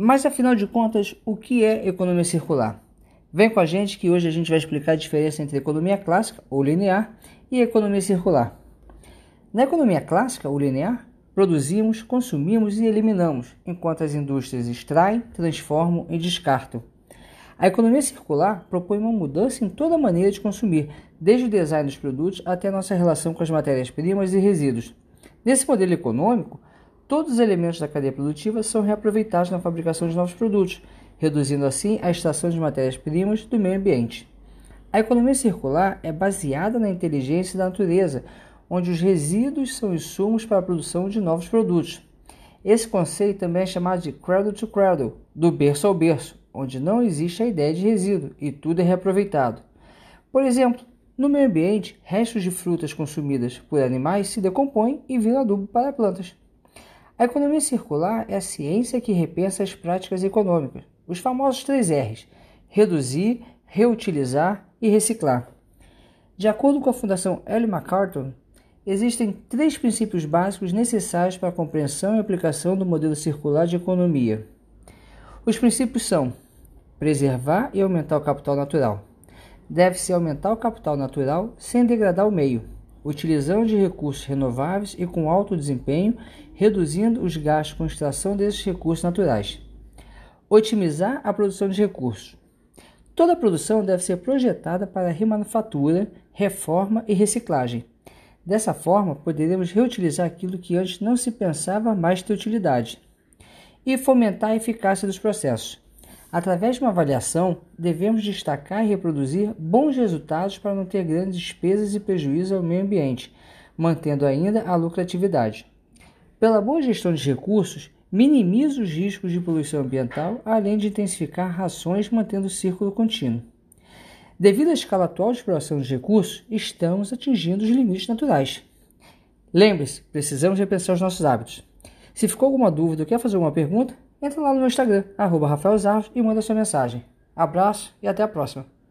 Mas afinal de contas, o que é economia circular? Vem com a gente que hoje a gente vai explicar a diferença entre economia clássica ou linear e economia circular. Na economia clássica ou linear, produzimos, consumimos e eliminamos, enquanto as indústrias extraem, transformam e descartam. A economia circular propõe uma mudança em toda a maneira de consumir, desde o design dos produtos até a nossa relação com as matérias-primas e resíduos. Nesse modelo econômico, todos os elementos da cadeia produtiva são reaproveitados na fabricação de novos produtos, reduzindo assim a extração de matérias-primas do meio ambiente. A economia circular é baseada na inteligência da natureza, onde os resíduos são insumos para a produção de novos produtos. Esse conceito também é chamado de cradle to cradle, do berço ao berço, onde não existe a ideia de resíduo e tudo é reaproveitado. Por exemplo, no meio ambiente, restos de frutas consumidas por animais se decompõem e viram adubo para plantas. A economia circular é a ciência que repensa as práticas econômicas, os famosos três R's: reduzir, reutilizar e reciclar. De acordo com a Fundação Ellen MacArthur, existem três princípios básicos necessários para a compreensão e aplicação do modelo circular de economia. Os princípios são preservar e aumentar o capital natural. Deve-se aumentar o capital natural sem degradar o meio, utilizando de recursos renováveis e com alto desempenho, reduzindo os gastos com extração desses recursos naturais. Otimizar a produção de recursos. Toda a produção deve ser projetada para remanufatura, reforma e reciclagem. Dessa forma, poderemos reutilizar aquilo que antes não se pensava mais ter utilidade. E fomentar a eficácia dos processos. Através de uma avaliação, devemos destacar e reproduzir bons resultados para não ter grandes despesas e prejuízos ao meio ambiente, mantendo ainda a lucratividade. Pela boa gestão de recursos, minimiza os riscos de poluição ambiental, além de intensificar rações mantendo o círculo contínuo. Devido à escala atual de exploração de recursos, estamos atingindo os limites naturais. Lembre-se, precisamos repensar os nossos hábitos. Se ficou alguma dúvida ou quer fazer alguma pergunta, entra lá no meu Instagram, arroba Rafael Zarros, e manda sua mensagem. Abraço e até a próxima.